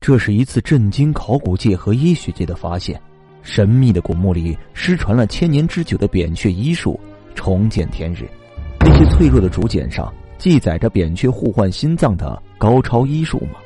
这是一次震惊考古界和医学界的发现。神秘的古墓里失传了千年之久的扁鹊医术，重见天日。那些脆弱的竹简上记载着扁鹊互换心脏的高超医术吗？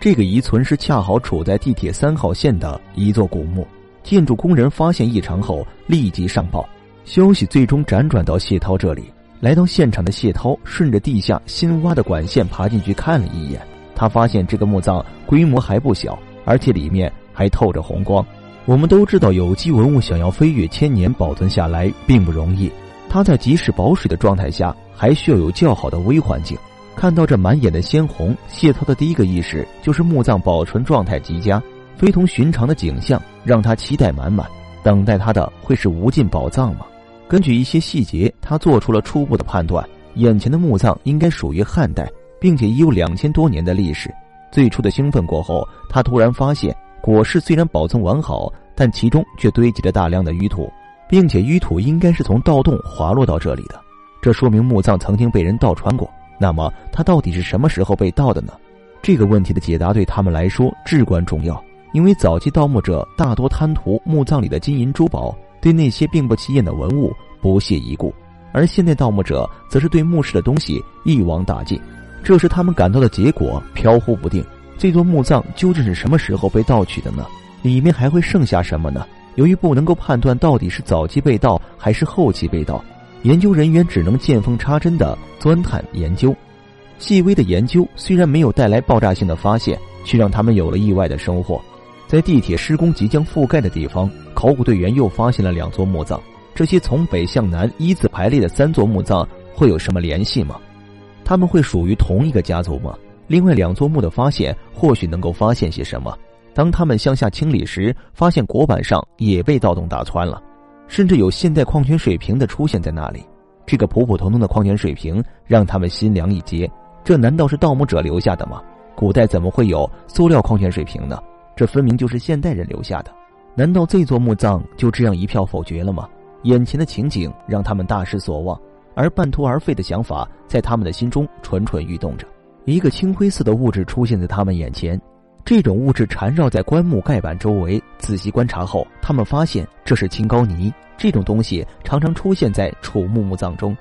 这个遗存是恰好处在地铁三号线的一座古墓。建筑工人发现异常后立即上报，消息最终辗转到谢涛这里。来到现场的谢涛顺着地下新挖的管线爬进去看了一眼，他发现这个墓葬规模还不小，而且里面还透着红光。我们都知道，有机文物想要飞跃千年保存下来并不容易。它在即使保水的状态下，还需要有较好的微环境。看到这满眼的鲜红，谢涛的第一个意识就是墓葬保存状态极佳，非同寻常的景象让他期待满满。等待他的会是无尽宝藏吗？根据一些细节，他做出了初步的判断：眼前的墓葬应该属于汉代，并且已有两千多年的历史。最初的兴奋过后，他突然发现。椁室虽然保存完好，但其中却堆积着大量的淤土，并且淤土应该是从盗洞滑落到这里的，这说明墓葬曾经被人盗穿过。那么，它到底是什么时候被盗的呢？这个问题的解答对他们来说至关重要，因为早期盗墓者大多贪图墓葬里的金银珠宝，对那些并不起眼的文物不屑一顾；而现代盗墓者则是对墓室的东西一网打尽，这是他们感到的结果飘忽不定。这座墓葬究竟是什么时候被盗取的呢？里面还会剩下什么呢？由于不能够判断到底是早期被盗还是后期被盗，研究人员只能见缝插针的钻探研究。细微的研究虽然没有带来爆炸性的发现，却让他们有了意外的收获。在地铁施工即将覆盖的地方，考古队员又发现了两座墓葬。这些从北向南依次排列的三座墓葬会有什么联系吗？他们会属于同一个家族吗？另外两座墓的发现，或许能够发现些什么。当他们向下清理时，发现椁板上也被盗洞打穿了，甚至有现代矿泉水瓶的出现在那里。这个普普通通的矿泉水瓶让他们心凉一截。这难道是盗墓者留下的吗？古代怎么会有塑料矿泉水瓶呢？这分明就是现代人留下的。难道这座墓葬就这样一票否决了吗？眼前的情景让他们大失所望，而半途而废的想法在他们的心中蠢蠢欲动着。一个青灰色的物质出现在他们眼前，这种物质缠绕在棺木盖板周围。仔细观察后，他们发现这是青膏泥。这种东西常常出现在楚墓墓葬中，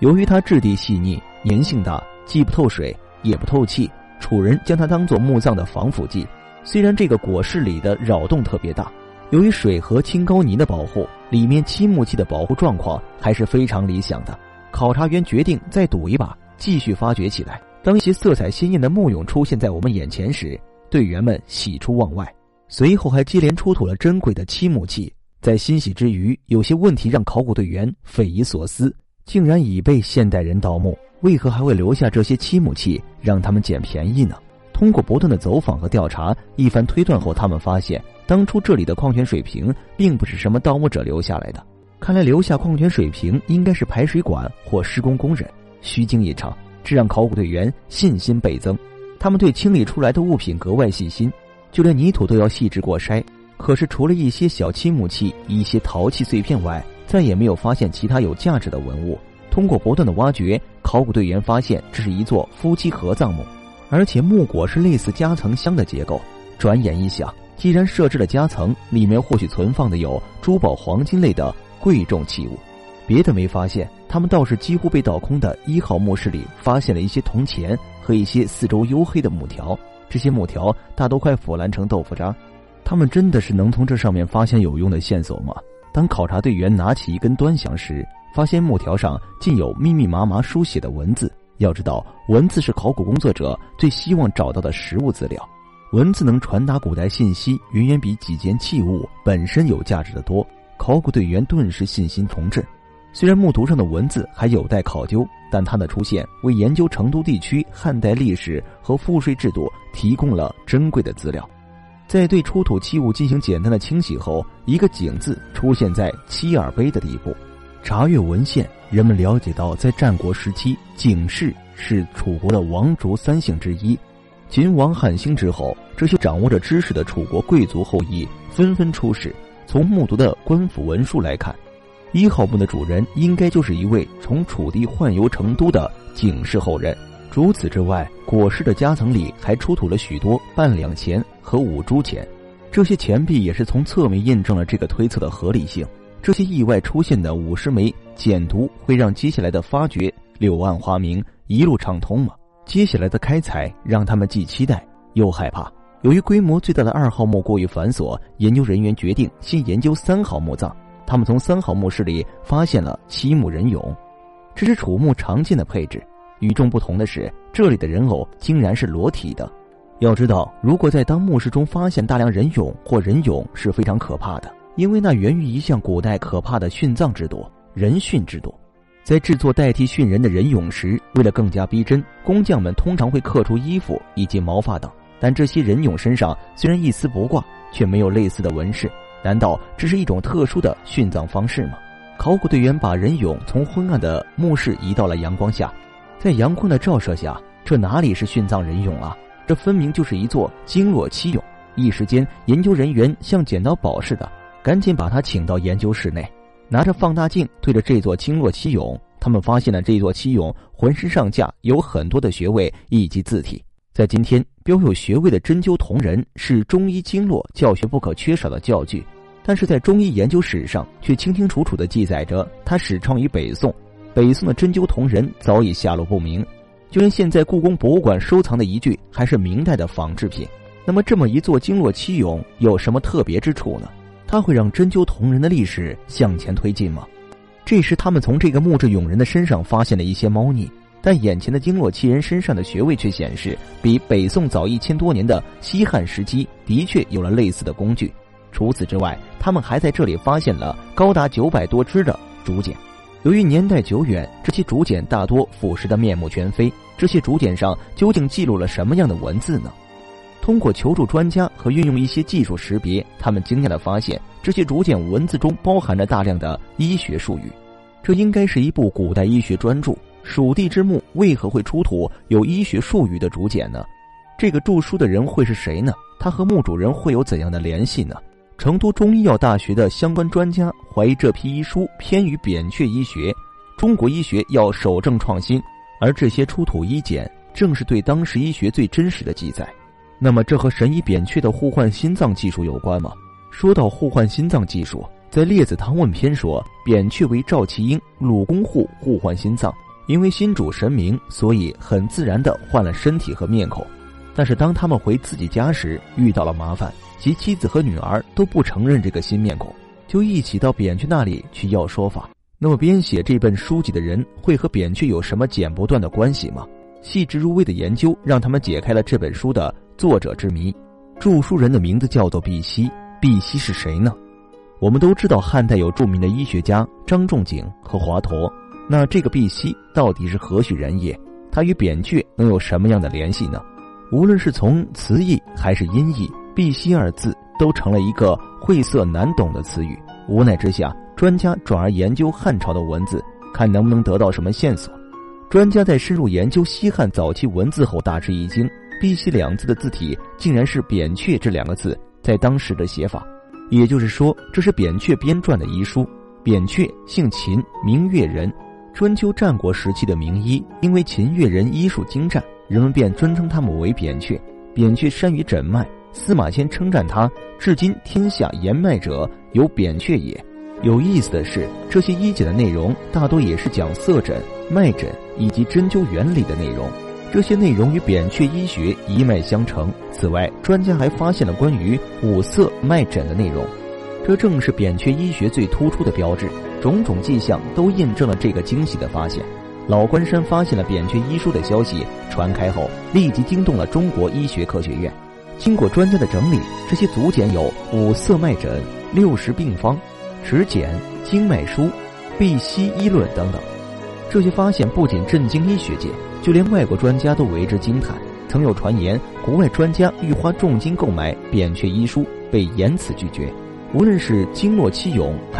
由于它质地细腻、粘性大，既不透水也不透气，楚人将它当做墓葬的防腐剂。虽然这个椁室里的扰动特别大，由于水和青膏泥的保护，里面漆木器的保护状况还是非常理想的。考察员决定再赌一把，继续发掘起来。当一些色彩鲜艳的木俑出现在我们眼前时，队员们喜出望外。随后还接连出土了珍贵的漆木器。在欣喜之余，有些问题让考古队员匪夷所思：竟然已被现代人盗墓，为何还会留下这些漆木器让他们捡便宜呢？通过不断的走访和调查，一番推断后，他们发现当初这里的矿泉水瓶并不是什么盗墓者留下来的。看来留下矿泉水瓶应该是排水管或施工工人，虚惊一场。这让考古队员信心倍增，他们对清理出来的物品格外细心，就连泥土都要细致过筛。可是，除了一些小漆木器、一些陶器碎片外，再也没有发现其他有价值的文物。通过不断的挖掘，考古队员发现这是一座夫妻合葬墓，而且木椁是类似夹层箱的结构。转眼一想，既然设置了夹层，里面或许存放的有珠宝、黄金类的贵重器物。别的没发现，他们倒是几乎被倒空的一号墓室里发现了一些铜钱和一些四周黝黑的木条。这些木条大都快腐烂成豆腐渣。他们真的是能从这上面发现有用的线索吗？当考察队员拿起一根端详时，发现木条上竟有密密麻麻书写的文字。要知道，文字是考古工作者最希望找到的实物资料。文字能传达古代信息，远远比几件器物本身有价值的多。考古队员顿时信心重振。虽然木图上的文字还有待考究，但它的出现为研究成都地区汉代历史和赋税制度提供了珍贵的资料。在对出土器物进行简单的清洗后，一个“井”字出现在七耳碑的底部。查阅文献，人们了解到，在战国时期，景氏是楚国的王族三姓之一。秦王汉兴之后，这些掌握着知识的楚国贵族后裔纷纷出世。从木渎的官府文书来看。一号墓的主人应该就是一位从楚地宦游成都的景氏后人。除此之外，果尸的夹层里还出土了许多半两钱和五铢钱，这些钱币也是从侧面印证了这个推测的合理性。这些意外出现的五十枚简牍会让接下来的发掘柳暗花明，一路畅通吗？接下来的开采让他们既期待又害怕。由于规模最大的二号墓过于繁琐，研究人员决定先研究三号墓葬。他们从三号墓室里发现了七木人俑，这是楚墓常见的配置。与众不同的是，这里的人偶竟然是裸体的。要知道，如果在当墓室中发现大量人俑或人俑是非常可怕的，因为那源于一项古代可怕的殉葬制度——人殉制度。在制作代替殉人的人俑时，为了更加逼真，工匠们通常会刻出衣服以及毛发等。但这些人俑身上虽然一丝不挂，却没有类似的纹饰。难道这是一种特殊的殉葬方式吗？考古队员把人俑从昏暗的墓室移到了阳光下。在阳光的照射下，这哪里是殉葬人俑啊？这分明就是一座经络七俑。一时间，研究人员像捡到宝似的，赶紧把他请到研究室内，拿着放大镜对着这座经络七俑。他们发现了这座七俑浑身上下有很多的穴位以及字体。在今天，标有穴位的针灸铜人是中医经络教学不可缺少的教具，但是在中医研究史上却清清楚楚地记载着它始创于北宋。北宋的针灸铜人早已下落不明，就连现在故宫博物馆收藏的一具还是明代的仿制品。那么，这么一座经络七俑有什么特别之处呢？它会让针灸铜人的历史向前推进吗？这时，他们从这个木质俑人的身上发现了一些猫腻，但眼前的经络七人身上的穴位却显示，比北宋早一千多年的西汉时期的确有了类似的工具。除此之外，他们还在这里发现了高达九百多支的竹简。由于年代久远，这些竹简大多腐蚀的面目全非。这些竹简上究竟记录了什么样的文字呢？通过求助专家和运用一些技术识别，他们惊讶地发现，这些竹简文字中包含着大量的医学术语。这应该是一部古代医学专著。蜀地之墓为何会出土有医学术语的竹简呢？这个著书的人会是谁呢？他和墓主人会有怎样的联系呢？成都中医药大学的相关专家怀疑这批医书偏于扁鹊医学，中国医学要守正创新，而这些出土医简正是对当时医学最真实的记载。那么，这和神医扁鹊的互换心脏技术有关吗？说到互换心脏技术，在《列子汤问篇》说，扁鹊为赵齐英、鲁公户互换心脏，因为心主神明，所以很自然地换了身体和面孔。但是当他们回自己家时，遇到了麻烦。其妻子和女儿都不承认这个新面孔，就一起到扁鹊那里去要说法。那么，编写这本书籍的人会和扁鹊有什么剪不断的关系吗？细致入微的研究让他们解开了这本书的作者之谜。著书人的名字叫做毕希，毕希是谁呢？我们都知道汉代有著名的医学家张仲景和华佗，那这个毕希到底是何许人也？他与扁鹊能有什么样的联系呢？无论是从词义还是音译。碧溪二字都成了一个晦涩难懂的词语。无奈之下，专家转而研究汉朝的文字，看能不能得到什么线索。专家在深入研究西汉早期文字后，大吃一惊：碧溪两字的字体竟然是扁鹊这两个字在当时的写法。也就是说，这是扁鹊编撰的遗书。扁鹊姓秦，名越人，春秋战国时期的名医。因为秦越人医术精湛，人们便尊称他们为扁鹊。扁鹊善于诊脉。司马迁称赞他，至今天下言脉者有扁鹊也。有意思的是，这些医简的内容大多也是讲色诊、脉诊以及针灸原理的内容，这些内容与扁鹊医学一脉相承。此外，专家还发现了关于五色脉诊的内容，这正是扁鹊医学最突出的标志。种种迹象都印证了这个惊喜的发现。老关山发现了扁鹊医书的消息传开后，立即惊动了中国医学科学院。经过专家的整理，这些足简有五色脉诊、六十病方、指简、经脉书、必西医论等等。这些发现不仅震惊医学界，就连外国专家都为之惊叹。曾有传言，国外专家欲花重金购买扁鹊医书，被严词拒绝。无论是经络七俑，还